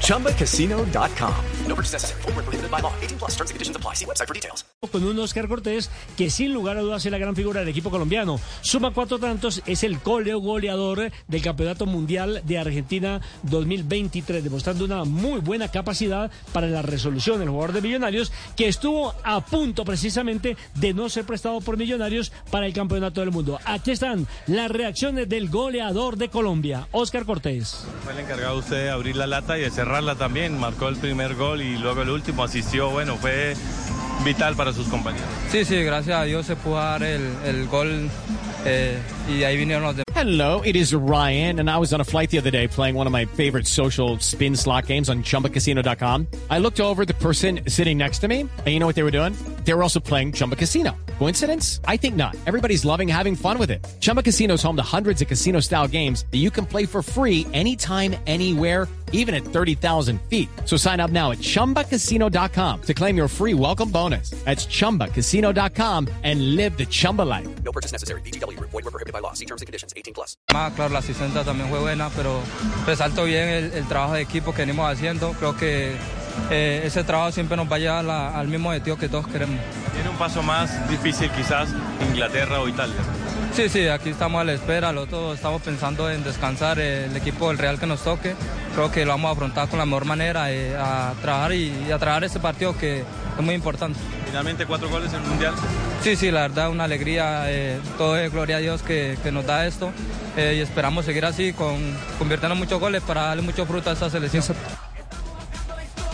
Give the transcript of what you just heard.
ChumbaCasino.com. No purchase necessary. Full prohibited by law. 18 plus terms and conditions apply. See website for details. Con un Oscar Cortés que sin lugar a dudas es la gran figura del equipo colombiano. Suma cuatro tantos, es el coleo goleador del Campeonato Mundial de Argentina 2023, demostrando una muy buena capacidad para la resolución. El jugador de Millonarios que estuvo a punto precisamente de no ser prestado por Millonarios para el Campeonato del Mundo. Aquí están las reacciones del goleador de Colombia, Oscar Cortés. Fue el encargado usted de abrir la lata y de cerrarla también. Marcó el primer gol y luego el último asistió. Bueno, fue vital para sus compañeros. Sí, sí, gracias a Dios se pudo dar el, el gol eh, y ahí vinieron los demás. Hello, it is Ryan, and I was on a flight the other day playing one of my favorite social spin slot games on chumbacasino.com. I looked over the person sitting next to me, and you know what they were doing? They were also playing Chumba Casino. Coincidence? I think not. Everybody's loving having fun with it. Chumba Casino is home to hundreds of casino style games that you can play for free anytime, anywhere, even at 30,000 feet. So sign up now at chumbacasino.com to claim your free welcome bonus. That's chumbacasino.com and live the Chumba life. No purchase necessary. DTW, void, were prohibited by law. See terms and conditions 18 plus. Más, claro, la asistencia también fue buena, pero resalto bien el, el trabajo de equipo que venimos haciendo. Creo que eh, ese trabajo siempre nos va a llevar a, al mismo objetivo que todos queremos. Tiene un paso más difícil quizás Inglaterra o Italia. Sí, sí, aquí estamos a la espera, lo otro estamos pensando en descansar el equipo del Real que nos toque. Creo que lo vamos a afrontar con la mejor manera, eh, a trabajar y, y, a trabajar este partido que es muy importante. Finalmente cuatro goles en el Mundial. Sí, sí, la verdad una alegría, eh, todo es gloria a Dios que, que nos da esto eh, y esperamos seguir así, con, convirtiendo muchos goles para darle mucho fruto a esta selección.